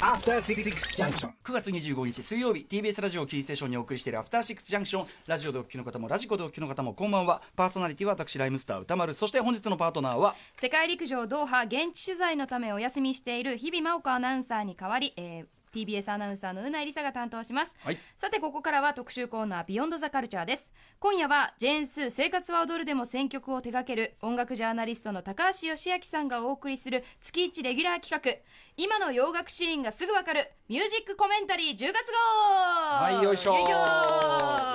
After Six Junction. 9月25日水曜日 TBS ラジオキーステーションにお送りしているアフターシックスジャンクションラジオでお聞きの方もラジコでお聞きの方もこんばんは。パーソナリティは私ライムスター歌丸。そして本日のパートナーは世界陸上ドーハ現地取材のためお休みしている日々真央子アナウンサーに代わり、えー TBS アナウンサーのうないりさが担当します、はい。さてここからは特集コーナービヨンドザカルチャーです。今夜はジェーンスー生活は踊るでも選曲を手掛ける音楽ジャーナリストの高橋義明さんがお送りする月一レギュラー企画。今の洋楽シーンがすぐわかるミュージックコメンタリー10月号。はいよいしょ。よいしょ。よ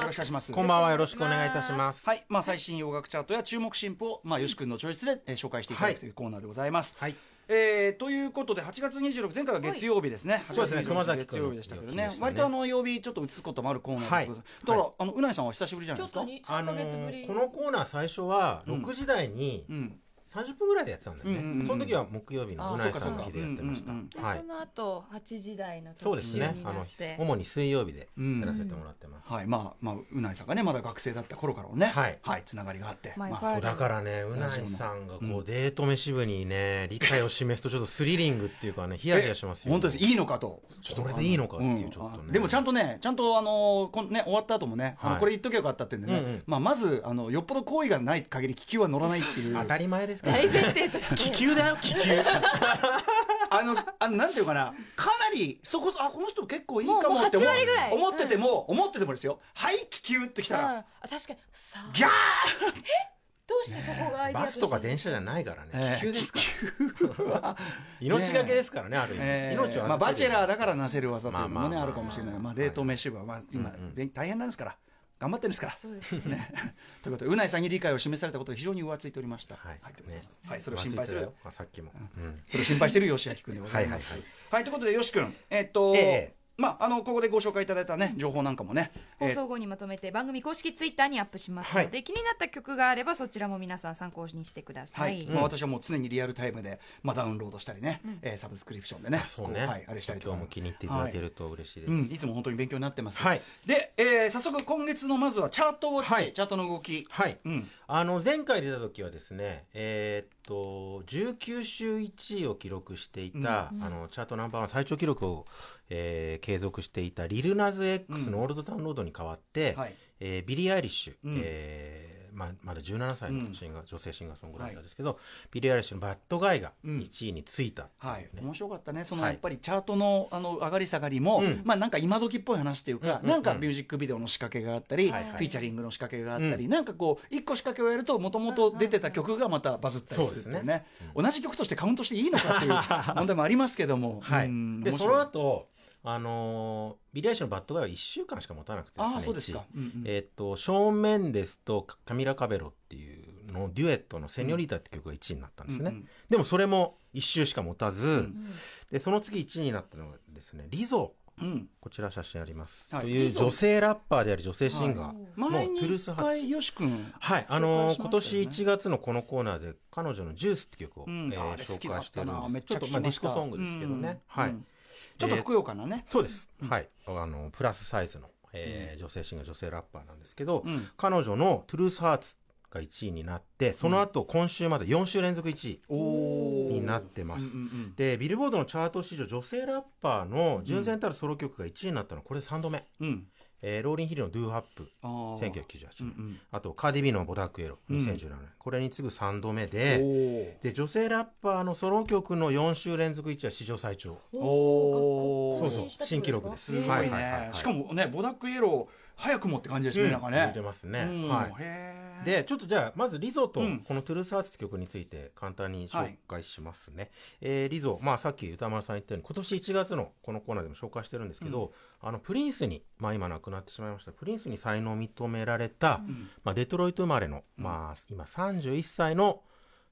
ろしくお願いします。こんばんは。よろしくお願いいたします。はい、まあ、最新洋楽チャートや注目新譜を、まあ、よし君のチョイスで、えー紹介していただくというコーナーでございます。はいえーということで8月26前回は月曜日ですね、そうですね8月26熊崎月曜日でしたけどね。割とあの曜日ちょっと移すこともあるコーナーですけど、はい。だから、はいあのうないさんは久しぶりじゃないですか？にあのーこのコーナー最初は6時台にうん30分ぐらいでやってたんだよね、うんうんうん。その時は木曜日のうないさんの日でやってました、うかそうかはい。その後8時台のそうですね。あの主に水曜日でやらせてもらってます、はいまあまあうないさんがねまだ学生だった頃からのねはい。つながりがあって、まあそうだから。ねうないさんがこうデート飯部にね理解を示すとちょっとスリリングっていうかねヒヤヒヤしますよ、本当です。いいのかと。これでいいのかっていうちょっとね、ん。でもちゃんとねちゃんとあのこんね終わった後もね、はい。これ言っとけばよかったっていうんでね、うんうん。まあまずあのよっぽど好意がない限り気球は乗らないっていう。当たり前です大前提として。気球だよ気球。あのあのなんていうかな？かなりそこあこの人結構いいかもってもうもう8思割ぐらい。思ってても、思っててもですよ。はい気球ってきたら、うん。あ確かに。さあ。ギャー！どうしてそこがアイデアバとして？スとか電車じゃないからね、ええ。気球ですから。命がけですからねある意味、え。ー命を預けてる。まあ、バチェラーだからなせる技というのもね、まあまあまあ。あるかもしれない、まあ、デート飯部は、まあ、今、大変なんですから頑張ってるんですから。そうですね、ということでうないさんに理解を示されたことで非常に浮ついておりました。はい。とい。ね。はい、それを心配する。よ、あさっきも、うん。それを心配している吉明君でございます。ははいい。ということで、よし君、えっと、ええまあ、あの、ここでご紹介いただいたね、情報なんかもね。えー。放送後にまとめて番組公式ツイッターにアップしますはい。ので、気になった曲があればそちらも皆さん参考にしてくださはい。い、まあ、私はもう常にリアルタイムで、まあ、ダウンロードしたりね、えーサブスクリプションでね、そうね、こはい、あれしたりとか。今日も気に入っていただけると嬉しいです、うん、いつも本当に勉強になってます。はい。で、えー早速今月のまずはチャートウォッチ、はい。チャートの動き。はい、うん。あの前回出た時はですねえーっと19週1位を記録していた、あのチャートナンバーワン最長記録を、えー継続していたリルナズ X の Old Town Road に代わって、はい。えービリー・アイリッシュ、うん。えーままだ17歳のシンガー、女性シンガーソングライターですけど、ビリー・アイリッシュの「Bad Guy」がうん。1位についたっていうはい。ね、面白かったね、そのはい。やっぱりチャートのあの上がり下がりも、うん。まあなんか今時っぽい話っていうか、うんうんうん。なんかミュージックビデオの仕掛けがあったり、はいはい。フィーチャリングの仕掛けがあったり、なんかこう、一個仕掛けをやると、もともと出てた曲がまたバズったりするっていうそうね、同じ曲としてカウントしていいのかっていう問題もありますけども、はい。うん。でその後あのービリー・アイシュの「バッドガイ」は1週間しか持たなくてですねああ、そうですか。1位うんうん。えっとショーン・メンデスとカミラ・カベロっていうのデュエットの「セニョリータ」って曲が1位になったんですね、うんうん。でもそれも1週しか持たず、んでその次1位になったのがですねリゾうん。こちら写真あります、はい。という女性ラッパーであり女性シンガー、もう前にトゥルース一発回、よし君、はい、あのー今年1月のこのコーナーで彼女の「Juice って曲を、うん。えー紹介してるんです。ちょっとまあディスコソングですけどね、うんはい、うんちょっとふくよかなね。そうです、はい。あのプラスサイズの、えー女性シンガー女性ラッパーなんですけど、うん。彼女の「Truth Hurts が1位になってその後、今週まで4週連続1位になってます、うんうんうんでビルボードのチャート史上女性ラッパーの純然たるソロ曲が1位になったのはこれ3度目、うんえーローリンヒルの「ドゥーハップあー。1998年、うんうん。あとカーディビの「ボダックエロ」2017年、これに次ぐ3度目でおー。で女性ラッパーのソロ曲の4週連続1位は史上最長。おー。そうそう新記録です。すごいね、はいはいはいはい。しかもねボダックイエロー早くもって感じですね、なんかね。似てますね、うん。はい。でちょっとじゃあまずリゾとうん。この「トゥルースハーツ」曲について簡単に紹介しますね、えーリゾ、まあ、さっき歌丸さん言ったように今年1月のこのコーナーでも紹介してるんですけど、あのプリンスに、まあ、今亡くなってしまいましたプリンスに才能を認められた、まあ、デトロイト生まれの、まあ、今31歳の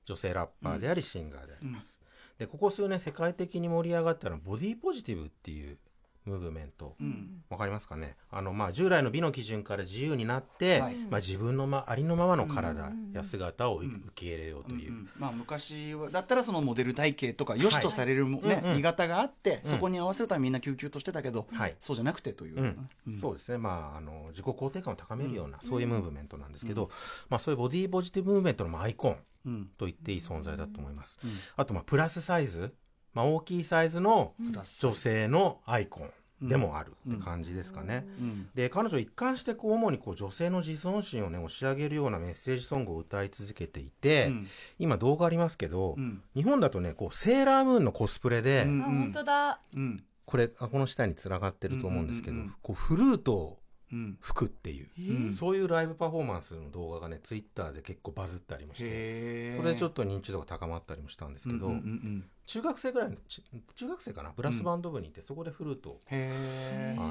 女性ラッパーでありシンガーであります、でここ数年世界的に盛り上がったのはボディポジティブっていうムーブメント、うん。わかりますかね？あの、まあ、従来の美の基準から自由になって、はい。まあ、自分の、ま、ありのままの体や姿を受け入れようという、うんまあ、昔はだったらそのモデル体型とか良しとされるも、ねうんうん。鋳型があって、そこに合わせるためにみんな救急としてたけど、はい。そうじゃなくてという、うん。そうですね、まあ、あの自己肯定感を高めるような、そういうムーブメントなんですけど、まあ、そういうボディポジティブムーブメントのまあアイコンうんと言っていい存在だと思います。あと、まあ、プラスサイズまあ、大きいサイズの女性のアイコンでもあるって感じですかね。うん。で彼女一貫してこう主にこう女性の自尊心をね押し上げるようなメッセージソングを歌い続けていて、うん。今動画ありますけど、うん。日本だとねこうセーラームーンのコスプレで、うんあ本当だ。うん。これあこの下につながってると思うんですけど、うんうんうんうん。こうフルートをうん吹くっていう、うん。そういうライブパフォーマンスの動画がねツイッターで結構バズってありましてそれでちょっと認知度が高まったりもしたんですけど、うんうんうん中学生ぐらいのち中学生かな？ブラスバンド部にいて、そこでフルートをあ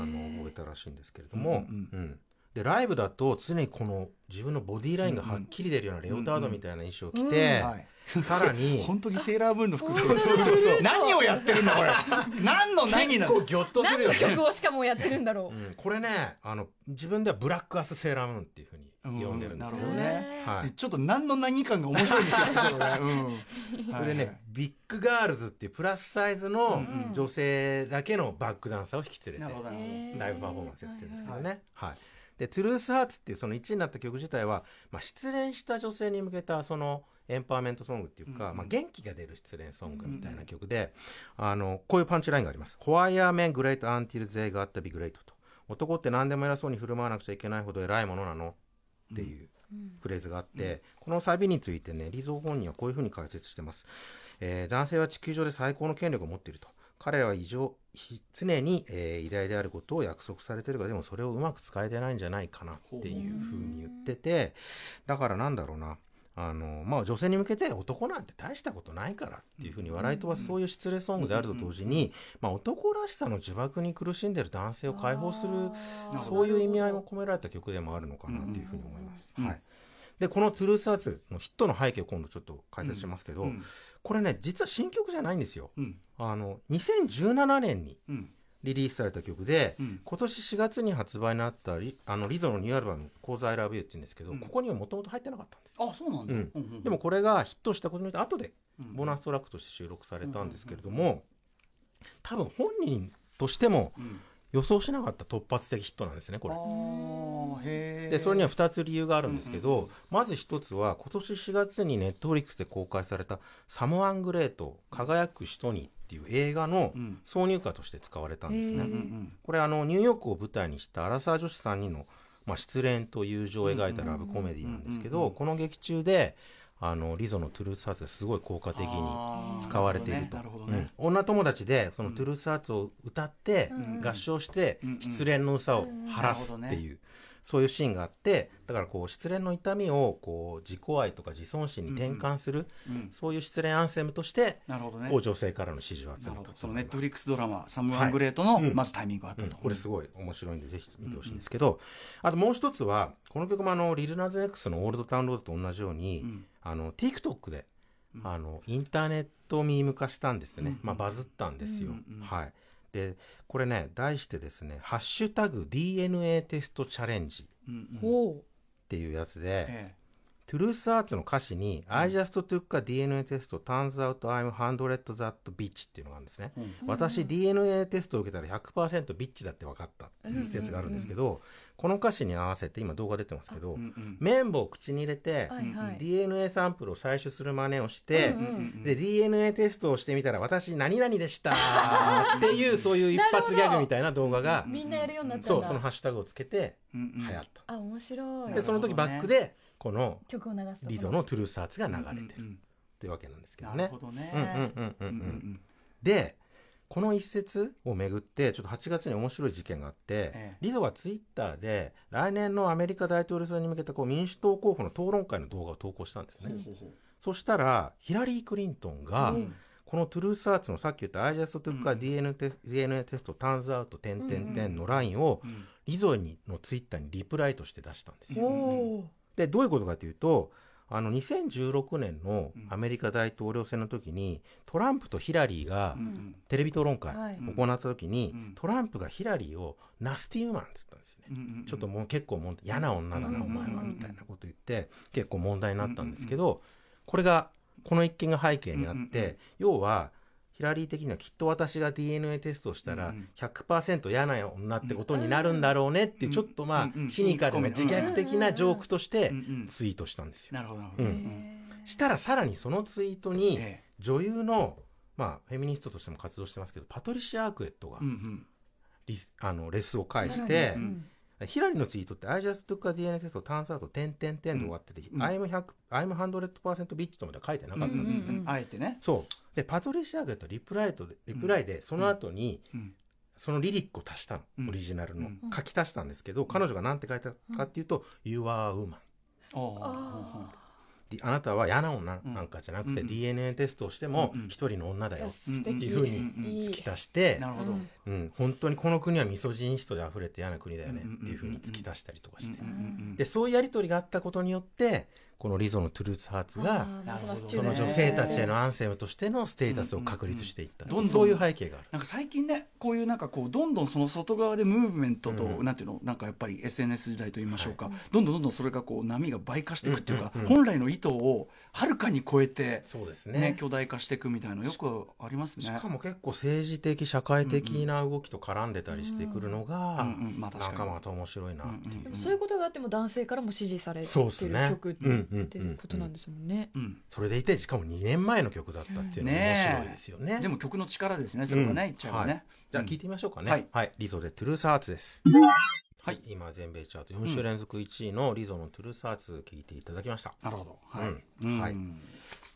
の覚えたらしいんですけれども、うん。うんでライブだと常にこの自分のボディラインがはっきり出るようなレオタードみたいな衣装を着て、はい。さらに 本当にセーラームーンの服そうそうそう。そう 何をやってるんだこれ。何の何なの？結構ギョッとするよね、曲をしかもやってるんだろう。ん、これねあの自分では Black Ass セーラームーンっていうふうに呼んでるんですけどうんね、はい。ちょっと何の何感が面白いんですよねうんそれ。でね、 Big Girls っていうプラスサイズのん女性だけのバックダンサーを引き連れてライブパフォーマンスやってるんですけどね。はい。で、 Truth Hurts っていうその1位になった曲自体は、まあ、失恋した女性に向けたそのエンパワーメントソングっていうか、うんまあ、元気が出る失恋ソングみたいな曲で、あの、こういうパンチラインがあります。Why are men great until they got to be great? と。男って何でも偉そうに振る舞わなくちゃいけないほど偉いものなのっていうフレーズがあって、このサビについてね、リゾー本人はこういうふうに解説してます。えー男性は地球上で最高の権力を持っていると。彼らは異常、ひ常に、えー偉大であることを約束されてるが、でもそれをうまく使えてないんじゃないかなっていうふうに言ってて、だからなんだろうな。あのまあ、女性に向けて男なんて大したことないからっていうふうに笑い飛ばすそういう失礼ソングであると同時に、まあ、男らしさの呪縛に苦しんでる男性を解放するそういう意味合いも込められた曲でもあるのかなっていうふうに思います。うん。はい、でこの「トゥルースアーツ」のヒットの背景を今度ちょっと解説しますけど、うん。これね実は新曲じゃないんですよ。うん。あの2017年にうん。リリースされた曲で、うん。今年4月に発売になったリあのリゾのニューアルバム「Cause I Love You」って言うんですけど、うん。ここにはもともと入ってなかったんですよ。あそうなんだ。うん。うんうんでもこれがヒットしたことによって後でうん。ボーナストラックとして収録されたんですけれども、多分本人としてもうん予想しなかった突発的ヒットなんですねこれ。でそれには2つ理由があるんですけど、まず1つは今年4月にネットフリックスで公開された「サムワングレート輝く人に」っていう映画のうん。挿入歌として使われたんですね。うんうんこれあのニューヨークを舞台にしたアラサー女子3人の、まあ、失恋と友情を描いたラブコメディなんですけうんうんうんうんどこの劇中であのリゾのトゥルースハーツがすごい効果的に使われていると、うん。女友達でそのトゥルースハーツを歌ってうん。合唱して失恋の憂を晴らすっていうそういうシーンがあってだからこう失恋の痛みをこう自己愛とか自尊心に転換する、ほどねうん。そういう失恋アンセムとしてなるほどね。女性からの支持を集めたどそのネットフリッククスドラマ「サムワングレート」のうん。まずタイミングがあったうん。とこれすごい面白いんでぜひ見てほしいんですけど、あともう一つはこの曲もあのリルナズ X の「オールドタウンロード」と同じように、うん。あの TikTok で、うん。あのインターネットミーム化したんですね、うん。まあ、バズったんですよ、うんうん。はいでこれね題してですね「ハッシュタグ DNA テストチャレンジ」っていうやつで、えトゥルースアーツの歌詞に、I just took a DNA テスト turns out I'm 100 that bitch っていうのがあるんですね。えうん。私 DNA テストを受けたら100%ビッチだって分かったっていう説があるんですけど、この歌詞に合わせて今動画出てますけど、うんうん。綿棒を口に入れて、はいはい。DNA サンプルを採取する真似をして、うんうんで DNA テストをしてみたら私何々でした っていうそういう一発ギャグみたいな動画が、みんなやるようになったんだ。そうそのハッシュタグをつけてうんうん。流行った、あ面白い。でその時バックでこの曲を流すとリゾのトゥルースアーツが流れてる。うんうんというわけなんですけどなるね。ほどね。うんうんうん。うんうんうんうん。でこの一節をめぐってちょっと8月に面白い事件があって、ええ。リゾがツイッターで来年のアメリカ大統領選に向けたこう民主党候補の討論会の動画を投稿したんですね、ほうほうそしたらヒラリー・クリントンが、うん。このトゥルースアーツのさっき言った I just took a DNA テス DNA テスト turns out 点点点のラインをうん。リゾにのツイッターにリプライとして出したんですよ。でどういうことかというとあの2016年のアメリカ大統領選の時にトランプとヒラリーがテレビ討論会はい。行った時に、うん。トランプがヒラリーをナスティウーマンっつったんですよね。ちょっともう結構もう嫌な女だな、うんお前はうんみたいなこと言って結構問題になったんですけど、これがこの一件が背景にあって、要はヒラリー的にはきっと私が DNA テストをしたらうんうん。100%嫌な女ってことになるんだろうねっていうちょっとまあシニカルな自虐的なジョークとしてツイートしたんですよ。なるほどなるほど。したらさらにそのツイートにえ女優のまあフェミニストとしても活動してますけどパトリシア・アークエットがリス、あのレスを返してヒラリーのツイートって「I just took a DNA test of turns out 点点点」で終わってて「うん。I'm 100 I'm 100%ビッチ」とまでは書いてなかったんですよ、うんうんうん。あえてね。そうでパトリシア・アークエットはリプライとリプライでその後に、うん。そのリリックを足したの、うん。オリジナルの、うん。書き足したんですけど、彼女が何て書いたかっていうと「You are a woman あで」あなたは嫌な女うんなんかじゃなくて、うん DNA テストをしてもうんうん。一人の女だよ。っていうふうに突き足して、うんうん、本当にこの国はミソジニストで溢れて嫌な国だよねうんうんうんうんっていうふうに突き出したりとかして、うんうんうんでそういうやり取りがあったことによってこのリゾのトゥルーツハーツがその女性たちへのアンセムとしてのステータスを確立していった、うんうんうんそういう背景がある。なんか最近ねこういうなんかこうどんどんその外側でムーブメントと、うん。なんていうのなんかやっぱり SNS 時代と言いましょうか、はい。どんどんどんどんそれがこう波が倍化していくっていうか、うんうんうん本来の意図をはるかに超えて、そうですね。ね巨大化していくみたいなのよくありますね。しかも結構政治的社会的な動きと絡んでたりしてくるのが、うんうんまあなんかまた面白いなっていう、そういうことがあっても男性からも支持されてそうっするね曲っうんうんうんていうことなんですもんね。うんそれでいてしかも2年前の曲だったっていうのが面白いですよね。でも曲の力ですねそれがね、うん言っちゃえばね、はいじゃあ聞いてみましょうかね。はいはい、リゾでトゥルースハーツです。はい今全米チャート4週連続1位のリゾのトゥルースハーツ聞いていただきました。なるほどはい、うんはい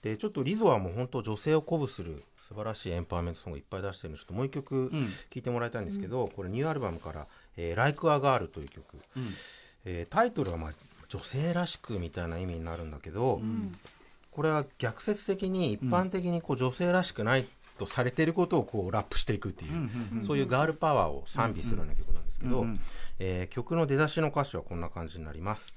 でちょっとリゾはもう本当女性を鼓舞する素晴らしいエンパワーメントソングいっぱい出してるのでちょっともう一曲うん聴いてもらいたいんですけど、これニューアルバムから「えー Like a Girl」という曲、うんえータイトルはまあ女性らしくみたいな意味になるんだけど、んこれは逆説的に一般的にこう女性らしくないとされていることをこうラップしていくっていう、そういうガールパワーを賛美するような曲なんですけど、うんうんえー曲の出だしの歌詞はこんな感じになります。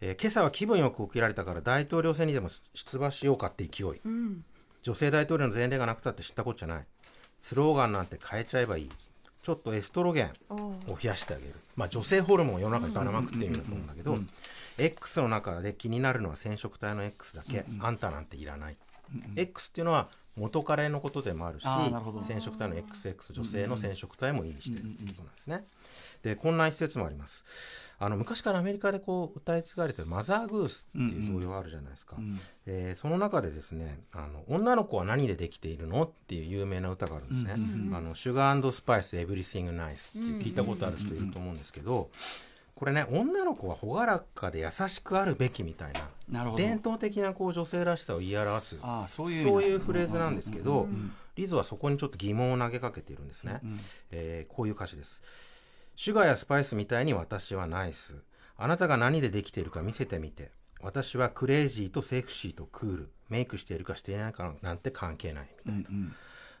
えー今朝は気分よく起きられたから大統領選にでも出馬しようかって勢い。うん女性大統領の前例がなくたって知ったこっちゃない。スローガンなんて変えちゃえばいい。ちょっとエストロゲンを増やしてあげる。まあ女性ホルモンを世の中にばらまくっていう意味だと思うんだけど、X の中で気になるのは染色体の X だけ。あんたなんていらない。X っていうのは元彼のことでもあるし染色体の XX 女性の染色体も意味しているということなんですね。でこんな一節もあります。あの昔からアメリカでこう歌い継がれてるマザーグースっていう童謡があるじゃないですか。うんえーその中でですねあの「女の子は何でできているの?」っていう有名な歌があるんですね。うんうんうんあのシュガースパイスエブリシングナイスっていう聞いたことある人いると思うんですけどこれね女の子は朗らかで優しくあるべきみたいななるほど伝統的なこう女性らしさを言い表すああそういうそういうフレーズなんですけどリゾはそこにちょっと疑問を投げかけているんですね。うんえーこういう歌詞です。シュガーやスパイスみたいに私はナイス。あなたが何でできているか見せてみて。私はクレイジーとセクシーとクール。メイクしているかしていないかなんて関係ないみたいな。うんうん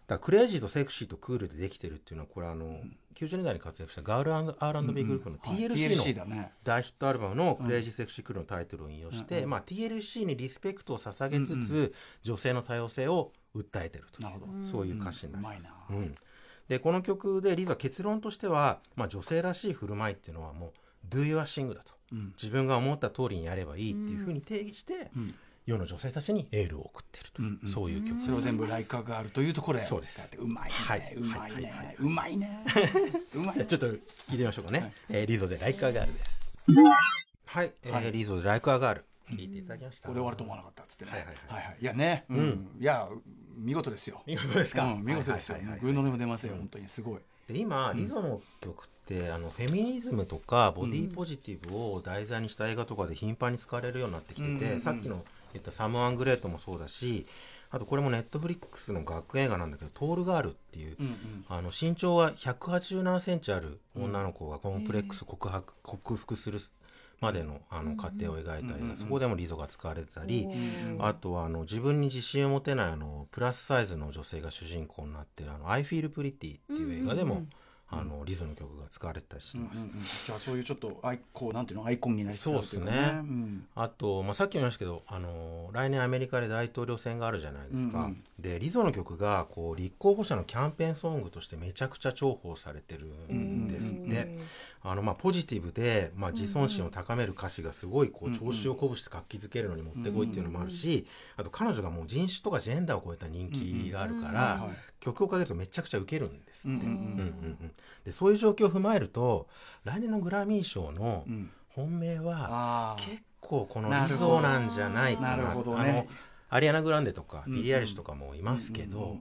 だからクレイジーとセクシーとクールでできてるっていうのはこれあの、90年代に活躍したガール R&B グループのはい TLC の大ヒットアルバムの「CrazySexyCool」のタイトルを引用して、まあ、TLC にリスペクトを捧げつつ、女性の多様性を訴えてるというなるほどそういう歌詞になります。うまいなうんでこの曲でリズは結論としては、まあ、女性らしい振る舞いっていうのはもう「Do your thing」だと、うん。自分が思った通りにやればいいっていうふうに定義して、ん。世の女性たちにエールを送っていると。いう、うんうん。そういう曲。それを全部ライカがあるというところでそうです。うまいね、はい。うまいはい。はい。ねうまいね。うまいじゃあちょっと聞いてみましょうかね、えーリゾで「ライクアガール」です。はい、えーはい。リゾで「ライクアガール」聞いていただきました、これで終わると思わなかったっつってね。はいはいはい。はいい。やね。うん。いや見事ですよ。見事ですか、うん見事ですよ。グーの音も出ますよ本当にすごい。で今、リゾの曲ってあのフェミニズムとかボディポジティブを題材にした映画とかで頻繁に使われるようになってきてて、うんうんうん。さっきの言った「サム・アン・グレート」もそうだしあとこれもネットフリックスの学園映画なんだけど「トールガール」っていう、うんうん。あの身長は1 8 7センチある女の子がコンプレックス告白克服するまでのあの過程を描いた映画、そこでもリゾが使われてたり、あとはあの自分に自信を持てないあのプラスサイズの女性が主人公になってる「あの I Feel Pretty」っていう映画でも、あのリゾの曲が使われてたりしてます。うんうんじゃあそういうちょっとアイこうなんていうのアイコンになりそうっすねん。あと、まあ、さっきも言いましたけど、あのー来年アメリカで大統領選があるじゃないですか、うんうん。でリゾの曲がこう立候補者のキャンペーンソングとしてめちゃくちゃ重宝されてるんですって、あのまあポジティブで、まあ、自尊心を高める歌詞がすごいこう調子を鼓舞して活気づけるのにもってこいっていうのもあるし、あと彼女がもう人種とかジェンダーを超えた人気があるから、曲をかけるとめちゃくちゃウケるんですって、うんうん。うんうんうんでそういう状況を踏まえると来年のグラミー賞のうん。本命は結構このなるほど。リゾなんじゃないかな。なるほどあねアリアナ・グランデとかビリー・アイリッシュとかもいますけど、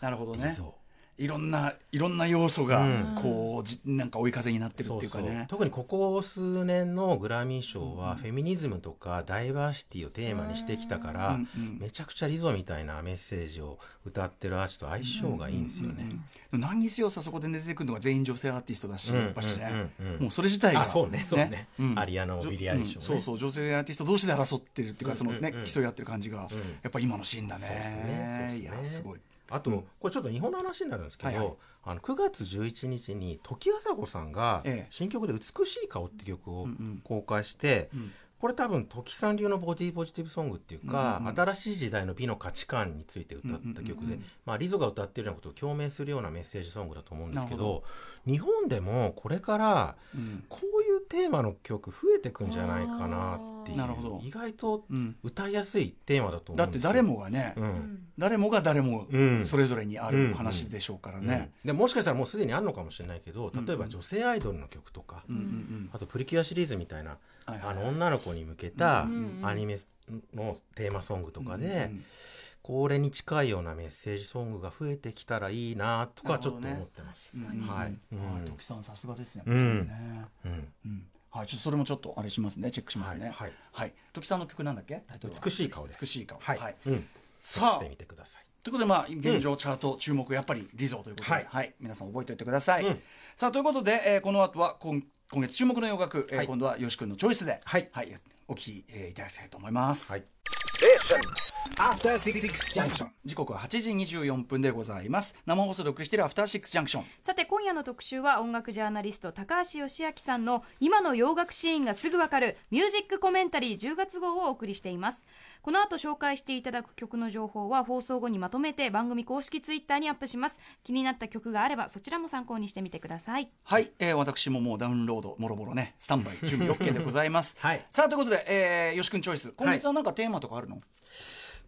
なるほどね。リゾいろんないろんな要素がうん。こうじなんか追い風になってるっていうかそうそう。ね特にここ数年のグラミー賞はフェミニズムとかダイバーシティをテーマにしてきたから、うんうんめちゃくちゃリゾみたいなメッセージを歌ってるアーティストと相性がいいんですよね。何にせよさそこで出てくるのが全員女性アーティストだし、うん。やっぱしね、うんうんうん。もうそれ自体があそうねそうね。うん。アリアナもビリーアイリッシュもねそうそう女性アーティスト同士で争ってるっていうか、そのね、うんうん。うん競い合ってる感じが、やっぱ今のシーンだね。そうっすね。そうっすね。いやすごいあと、これちょっと日本の話になるんですけど、はいはい。あの9月11日に時あさこさんがええ。新曲で「美しい顔」って曲を公開して、んこれ多分時さん流のボディポジティブソングっていうか、うんうん新しい時代の美の価値観について歌った曲で、うんうんうん。まあ、リゾが歌ってるようなことを共鳴するようなメッセージソングだと思うんですけど日本でもこれからうん。こういうテーマの曲増えてくんじゃないかなっていなるほど。う意外とうん。歌いやすいテーマだと思うんですよ。だって誰もがね、うん。誰もが誰もうん。それぞれにある話でしょうからね、うんでもしかしたらもうすでにあるのかもしれないけど例えば女性アイドルの曲とか、うんうん。あとプリキュアシリーズみたいな、あの女の子に向けたアニメのテーマソングとかで、これに近いようなメッセージソングが増えてきたらいいなとかちょっと思ってます。うんうん。はい、時さんさすがですね。うんね。うん。うん。はい、ちょっとそれもちょっとあれしますね、チェックしますね。はい。はい、時さんの曲なんだっけ？美しい顔です。美しい顔。はい。さあ。してみてください。ということで、まあ、現状、チャート注目、やっぱりリゾーということで、ははいい、皆さん覚えておいてください。うん。さあ、ということで、えーこの後は今、今月注目の洋楽、えーはい今度はよし君のチョイスで、はいお聞き、えーいただきたいと思います。はい。After Six Junction. 時刻は8時24分でございます。生放送でお送りしているアフターシックスジャンクション。さて今夜の特集は音楽ジャーナリスト高橋義明さんの今の洋楽シーンがすぐわかるミュージックコメンタリー10月号をお送りしていますこの後紹介していただく曲の情報は放送後にまとめて番組公式ツイッターにアップします気になった曲があればそちらも参考にしてみてくださいはい、えー私ももうダウンロードもろもろねスタンバイ準備 OK でございます。はいさあということで、えー、よし君チョイス今月はなんかテーマとかあるの？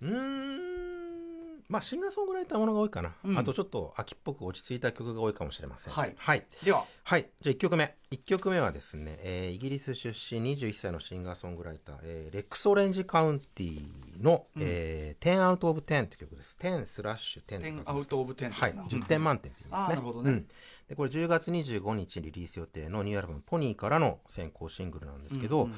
うーん。まあシンガーソングライターものが多いかな。うんあとちょっと秋っぽく落ち着いた曲が多いかもしれません。はいはい。では、はい。じゃあ1曲目。1曲目はですね、えーイギリス出身21歳のシンガーソングライター、えーレックスオレンジカウンティの、えー、10 out of 10って曲です。10スラッシュ10って書10くんですアウトオブ10はい、10点満点って言いますね。なるほどねうんでこれ10月25日リリース予定のニューアルバム「ポニー」からの先行シングルなんですけど、うんうん。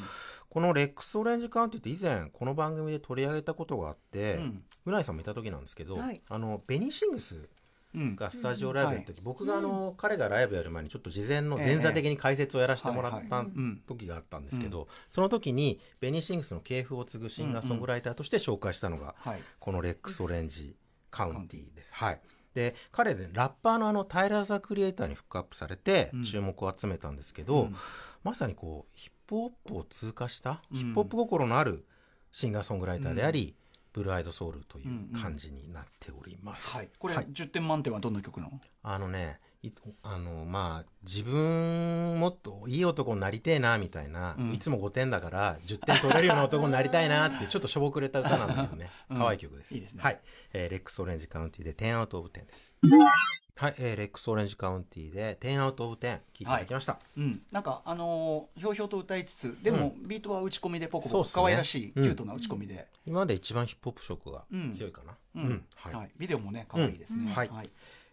このレックスオレンジカウンティって以前この番組で取り上げたことがあって、うん。うな、いさんもいた時なんですけど、はい。あのベニーシングスうん。がスタジオライブやった時、僕があの、彼がライブやる前にちょっと事前のええ前座的に解説をやらせてもらったはいはい。うん時があったんですけど、その時にベニーシングスの系譜を継ぐシンガーソングライターとして紹介したのが、はい。このレックスオレンジカウンティです。はい。で、彼でラッパーのあのタイラー・ザ・クリエイターにフックアップされてうん。注目を集めたんですけど、うん。まさにこう、ヒップホップを通過した、うん。ヒップホップ心のあるシンガーソングライターであり、ブルーアイドソウルという感じになっております。はい、これ、はい。10点満点はどんな曲なの？あのね、あの、まあ、自分もっといい男になりてえな、みたいな、うん。いつも5点だから、10点取れるような男になりたいなってちょっとしょぼくれた歌なんだけどね、うん。可愛い曲です。ね。はい。えーレックスオレンジカウンティで10 out of 10です。はい、えーレックスオレンジカウンティで10 out of 10、聞いていただきました。うん、なんかあのーひょうひょうと歌いつつでも、ビートは打ち込みでポコポコ可愛らしい、うん。キュートな打ち込みで、今まで一番ヒップホップ色がうん強いかな。ううん。ん。はい。はい、ビデオもね可愛いですね、うん。はい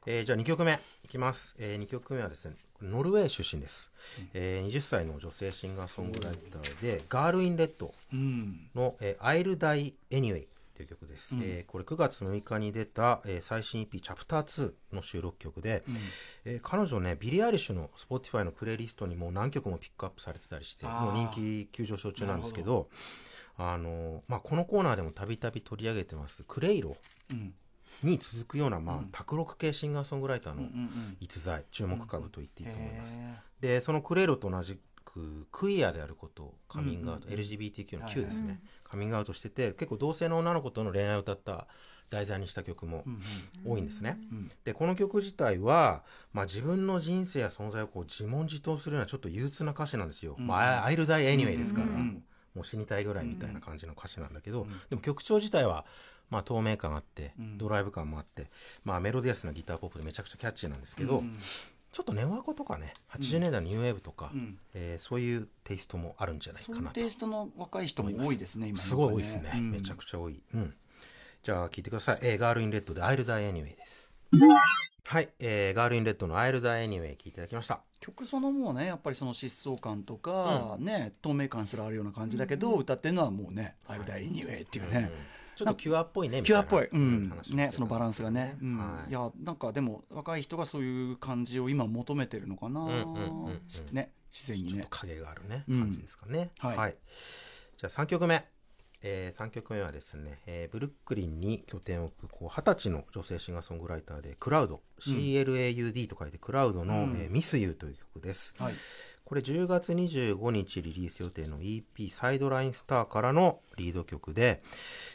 えーじゃあ2曲目いきます、え2曲目はですねノルウェー出身です、えー20歳の女性シンガーソングライターで「ガール・イン・レッドうん」の「えー I'll Die Anyway」という曲です、うん。えーこれ9月6日に出た、えー最新 EP「Chapter 2の収録曲で、うん。えー彼女ねビリー・アイリッシュの Spotify のプレイリストにもう何曲もピックアップされてたりしてもう人気急上昇中なんですけど。あのーまあ、このコーナーでもたびたび取り上げてますクレイロ。うんに続くような、まあ卓録系シンガーソングライターの逸材注目株と言っていいと思います、へでそのクレイロと同じくクイアであることをカミングアウト、うんうん LGBTQ のはい Q ですね、カミングアウトしてて結構同性の女の子との恋愛を歌った題材にした曲も多いんですね、うん。でこの曲自体は、まあ、自分の人生や存在をこう自問自答するようなちょっと憂鬱な歌詞なんですよ「うん。まあ、I'll die anyway」ですから、うんうんもう死にたいぐらいみたいな感じの歌詞なんだけど、ん。でも曲調自体は、まあ、透明感あって、うん。ドライブ感もあって、まあ、メロディアスなギターポップでめちゃくちゃキャッチーなんですけど、うん。ちょっとネオアコとかね80年代のニューウェーブとか、うん。えーそういうテイストもあるんじゃないそういうかなとテイストの若い人も多いですね今のね。すごい多いですね、うん。めちゃくちゃ多い、うん。じゃあ聞いてください。えーガールインレッドで I'll Die Anyway です。はい、えーガールインレッドの I'll Die Anyway 聞いていただきました。曲そのもうねやっぱりその疾走感とか、ね透明感すらあるような感じだけど、歌ってるのはもうね「I die anyway」っていうね、ちょっとキュアっぽいね、キュアっぽい、ううん。ね。そのバランスがね、うん。はい。い、やなんかでも若い人がそういう感じを今求めてるのかな、んうんうんうん。ね自然にね。影があるね、うん。感じですかね。はい。じゃあ3曲目。えー、3曲目はですね、えーブルックリンに拠点を置くこう20歳の女性シンガーソングライターでクラウド、CLAUD と書いてクラウドの、うん。えーミスユーという曲です。はいこれ10月25日リリース予定の EP サイドラインスターからのリード曲で、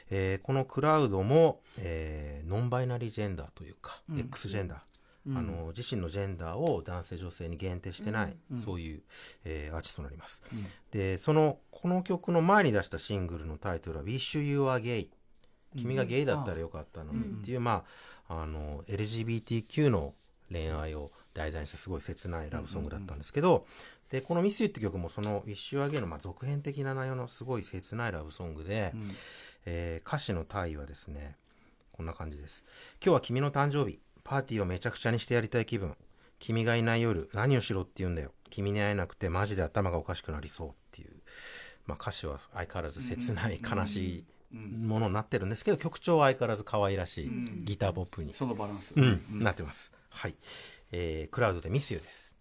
えーこのクラウドも、えーノンバイナリージェンダーというか、X ジェンダー、あの自身のジェンダーを男性女性に限定してない、そういう、えーアーティストになります、でそのこの曲の前に出したシングルのタイトルは「Wish You Are Gay」君がゲイだったらよかったのにっていう、まあ、あの LGBTQ の恋愛を題材にしたすごい切ないラブソングだったんですけど、でこの「ミスユって曲もその「Wish You Are Gay」のまあ続編的な内容のすごい切ないラブソングで、えー歌詞のタイはですねこんな感じです。今日は君の誕生日。パーティーをめちゃくちゃにしてやりたい気分。君がいない夜何をしろって言うんだよ。君に会えなくてマジで頭がおかしくなりそう。っていう、まあ、歌詞は相変わらず切ない悲しいものになってるんですけど曲調は相変わらず可愛らしいギターポップに、そのバランス、うん。なってます。はい、えークラウドでミスユーです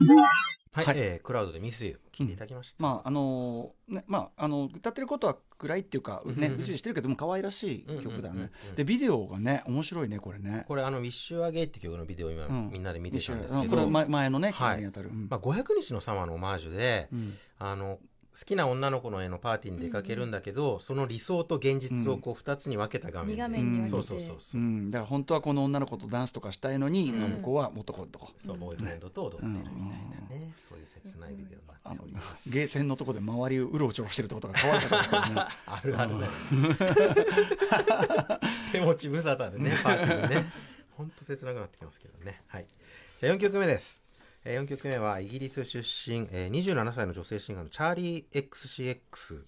はい、はい。えークラウドでミスユー聞いていただきました、まああのねまああの歌ってることは暗いっていうかねうんうん。うじうじしてるけども可愛らしい曲だうんうんうんねうん。でビデオがね面白いねこれね。これあの「ウィッシュアゲイって曲のビデオを今、うん。みんなで見てたんですけど、うんこれ前前のねはい。まあ、500日のサマーのオマージュで、うん。あの好きな女の子の絵のパーティーに出かけるんだけど、その理想と現実をこう2つに分けた画面。で、二画面に分けて。そうそうそうそう。う、ん、だから本当はこの女の子とダンスとかしたいのに、今の子は男とか、そうボーイフレンドと踊ってるみたいなね、そういう切ないビデオになっております、ゲーセンのとこで周りをうろちょろしてるとことか可愛かったですけどね。あるある。だよ、手持ち無沙汰でねパーティーでね。ほんと切なくなってきますけどね。はい。じゃあ4曲目ですえー4曲目はイギリス出身、えー27歳の女性シンガーのチャーリー XCX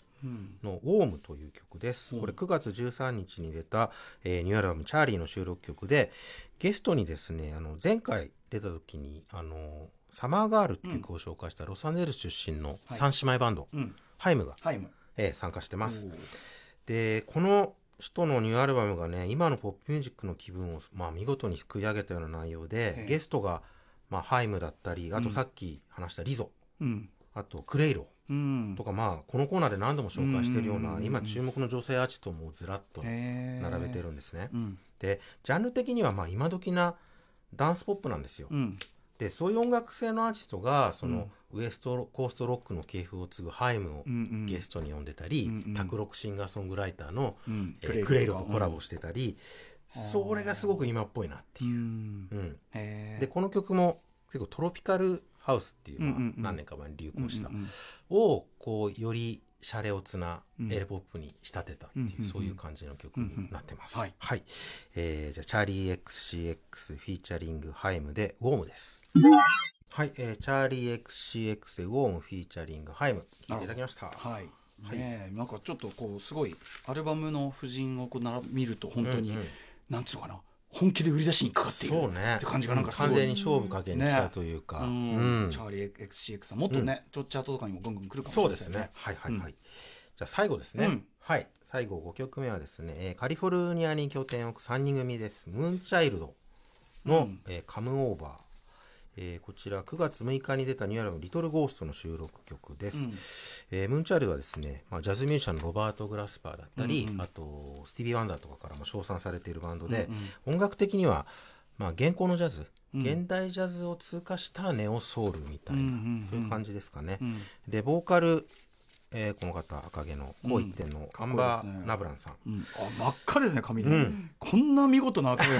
の「ウォームという曲です。これ9月13日に出た、えーニューアルバム「チャーリー」の収録曲でゲストにですねあの前回出た時にあの「サマーガール」って曲を紹介したロサンゼルス出身の三姉妹バンド、うん。ハイムが、ハイム。えー参加してます。でこの人のニューアルバムがね今のポップミュージックの気分を、まあ、見事にすくい上げたような内容でええ。ゲストが、まあ、ハイムだったりあとさっき話したリゾ、うん。あとクレイロ。うん。とかまあこのコーナーで何度も紹介しているようなん。今注目の女性アーティストもずらっと並べてるんですね。うん。でジャンル的にはまあ今時なダンスポップなんですよ。うん。でそういう音楽性のアーティストがその、ウエストコーストロックの系譜を継ぐハイムをゲストに呼んでたり、うんうん。卓録シンガーソングライターの、うん。えー Clairo とコラボしてたり、それがすごく今っぽいなってういう。ん。うん。でこの曲も結構トロピカルハウスっていう、まあうんうん。うん何年か前に流行した、をこうよりシャレオツなうん。エレポップに仕立てたっていう、そういう感じの曲になってます。うんうんはい、えーじゃあチャーリー XCX フィーチャリングハイムでウォームです。はい、えーチャーリー XCX でウォームフィーチャリングハイム聞いていただきました。はい。ねえ。なんかちょっとこうすごいアルバムの布陣をこう並び見ると本当に、なんつうのかな本気で売り出しにかかっているそうねって感じがなんかすごい完全に勝負かけに来たというか、うんうんチャーリー XCX さんもっとね、ちょチャートとかにもぐんぐん来るかもしそれないうですね。はいはいはい。うんじゃあ最後ですね。うんはい。最後5曲目はですね、えーカリフォルニアに拠点を置く3人組です。ムーンチャイルドの、うんえーカムオーバー。えーこちら9月6日に出たニューアルバム「リトルゴーストの収録曲です、うん。えームーンチャイルドはですね、まあ、ジャズミュージシャンのロバート・グラスパーだったり、うんうん。あとスティービー・ワンダーとかからも称賛されているバンドで、うん音楽的には、まあ、現行のジャズ、うん。現代ジャズを通過したネオソウルみたいな、うんうんうん。そういう感じですかね、うん。でボーカル、えーこの方赤毛のこう一点のアンバー・ナブランさん、うん。あ真っ赤ですね髪で、うん。こんな見事な赤い、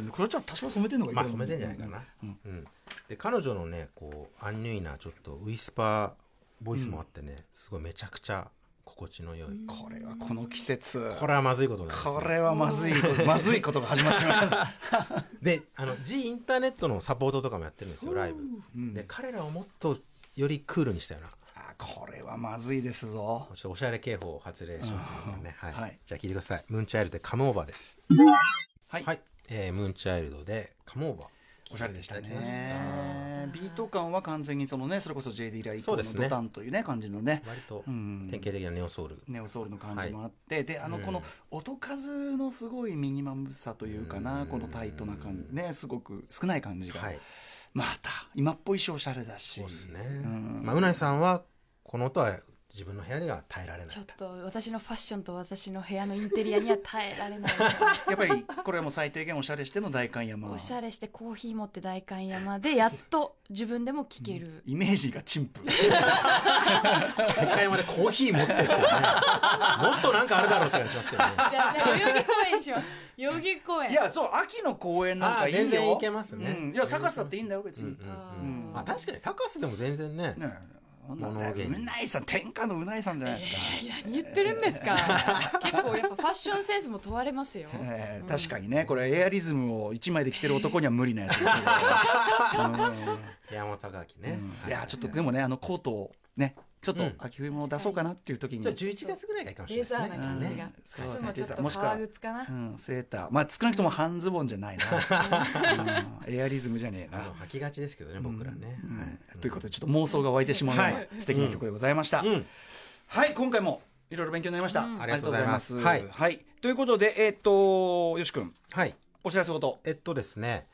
うん、これちょっと多少染めてんのがいいまあ染めてんじゃないかな、うん。うん。で彼女のねこうアンニュイなちょっとウィスパーボイスもあってね、すごいめちゃくちゃ心地の良い、これはこの季節。これはまずいことなんですよ。これはまずい。ことまずいことが始まってします。であの G インターネットのサポートとかもやってるんですよライブ、うん。で彼らをもっとよりクールにしたようなあこれはまずいですぞ。ちょっとおしゃれ警報を発令しますね、はい。はい。じゃあ聞いてください。ムーンチャイルドでカムオーバーです。はい、はい、えームーンチャイルドでカムオーバー。おしゃれでしたね。ビート感は完全にそのねそれこそ JD ライコのドタンというね感じのね。割とうん。典型的なネオソウル、ネオソウルの感じもあって、であのうん。この音数のすごいミニマムさというかな、うん。このタイトな感じねすごく少ない感じが、はい。また今っぽいしおしゃれだし。そうですね、ん。まあ、うないさんはこの音は自分の部屋では耐えられない。ちょっと私のファッションと私の部屋のインテリアには耐えられない。やっぱりこれはもう最低限おしゃれしての大観山。おしゃれしてコーヒー持って代官山でやっと自分でも聴ける、イメージが陳腐。大会までコーヒー持ってって、ね、もっとなんかあるだろうって感じしますけどね。じゃあじゃあ代々木公園にします。代々木公園。いやそう秋の公園なんかいいよ。あ全然いけますね。うん。いやサカスだっていいんだよ別に、うんうんうんあ確かにサカスでも全然ね。ねうないさん天下のうないさんじゃないですか、いや何言ってるんですか。結構やっぱファッションセンスも問われますよ。えー確かにね。これエアリズムを1枚で着てる男には無理なやつですね、山本隆明ね、うん。はい。やちょっとでもねあのコートをねちょっとうん。秋冬も出そうかなっていう時に、じゃあ11月ぐらいがいいかもしれレないですね。ザーな感じが、ねそう靴もちょっともしくは革靴かな、うん、セーター。まあ少なくとも半ズボンじゃないな、うん。エアリズムじゃねえな。履きがちですけどね僕らね、うん。はいということでちょっと妄想が湧いてしまうようなはい。素敵な曲でございました、うん。はい今回もいろいろ勉強になりました、うん。ありがとうございます。ありがとうございます。ということでえっ、とよし君。はい。お知らせこと。えっとですね、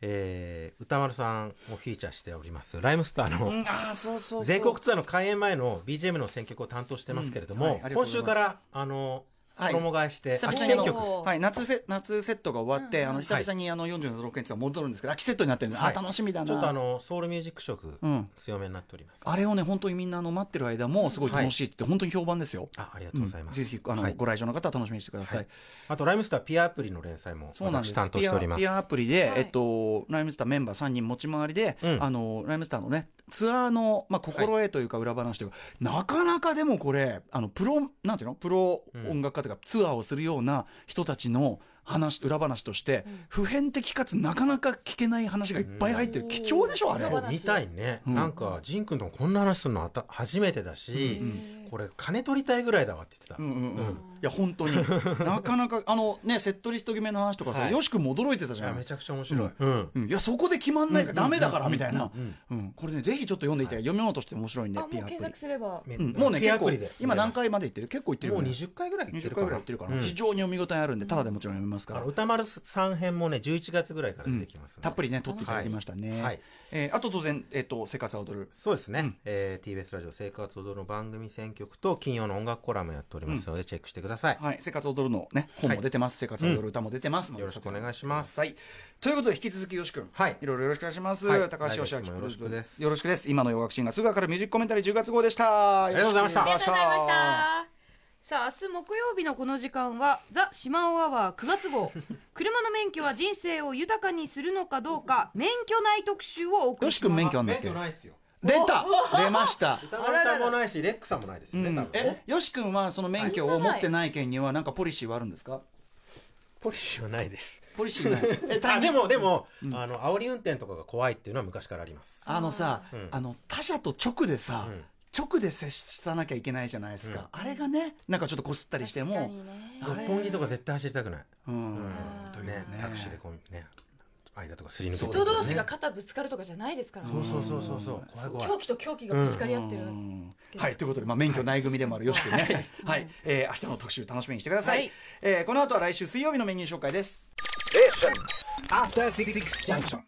えー歌丸さんをフィーチャーしております。ライムスターの、全国ツアーの開演前の BGM の選曲を担当してますけれども、今週からあのはい衣替えして、はい、夏フェ夏セットが終わって、うんあの久々にあの40の都道府県ツアー戻るんですけど秋セットになってるんです、はい。あ楽しみだな。ちょっとあのソウルミュージック色うん。強めになっております、あれをね本当にみんなあの待ってる間もすごい楽しいって本当に評判ですよ。あありがとうございます、ぜひあの、はい。ご来場の方は楽しみにしてください、はい。あとライムスターピアアプリの連載もそうなんです。私担当しております。ピアピアアプリで、はい。えっと、ライムスターメンバー3人持ち回りで、うん。あのライムスターのねツアーの、まあ、心得というか裏話というか、なかなかでもこれあのプロなんていうの？プロ音楽家というか、ツアーをするような人たちの話裏話として、普遍的かつなかなか聞けない話がいっぱい入ってる、うん貴重でし。ょあれ見たいね、うん。なん。かジン君ともこん。な話するのあた初めてだし、これ金取りたいぐらいだわって言ってた、うんうんうん。うん。いや本当に。なかなかあのねセットリスト決めの話とかさ、はい。よし君も驚いてたじゃん。めちゃくちゃ面白い、うん。うん、いやそこで決まんないからダメだからみたいな。うん。うん。これねぜひちょっと読んでいたい。読み物として面白いんであもうピアアプリ。検索すれば。めうん。もうね結構今何回までいってる？結構いってるもうよね20回ぐらい行って20るかな回ぐらいいってるから、うん。非常に読み応えあるんでただでもちろん読めますから、歌丸さん編もね11月ぐらいから出てきますたっぷりね撮っていただきましたね、はい。えーあと当然、えっと生活は踊る。そうですね、えー TBS ラジオ生活踊るの番組選曲と金曜の音楽コラムやっておりますので、チェックしてください、はい、生活踊るのね本も出てます、生活踊る歌も出てますので、よろしくお願いします。はい。ということで引き続きよし君。はい。いろいろよろしくお願いします、はい。高橋義明来月もよろしくです。よろしくです。今の洋楽シンガーすぐわかるミュージックコメンタリー10月号でした。ありがとうございました。ありがとうございました。さあ明日木曜日のこの時間は「ザ・シマオアワー」9月号。車の免許は人生を豊かにするのかどうか免許内特集をお送よし君りします。免免許あんだっけ？許ないですよ出た。出ました。歌丸さんもないしレックさんもないですよね、うん。多分えよし君はその免許を持ってない件にはなんかポリシーはあるんですか？ポリシーはないです。ポリシーない。えあでもでも、あの煽り運転とかが怖いっていうのは昔からあります。あのさ、うん。あの他者と直でさ、うん。直で接さなきゃいけないじゃないですか、あれがねなんかちょっとこすったりしてもにね。あれ六本木とか絶対走りたくない、うん。うん。ねね。タクシーでこうね間とかすり抜けて人同士が肩ぶつかるとかじゃないですから。ねそうそうそうそう。そう怖い怖い。狂気と狂気がぶつかり合ってる、うん。はい。ということで、まあ、免許ない組でもあるよし君ね。はい、えー明日の特集楽しみにしてください、はい。えーこの後は来週水曜日のメニュー紹介です。After Six Junction.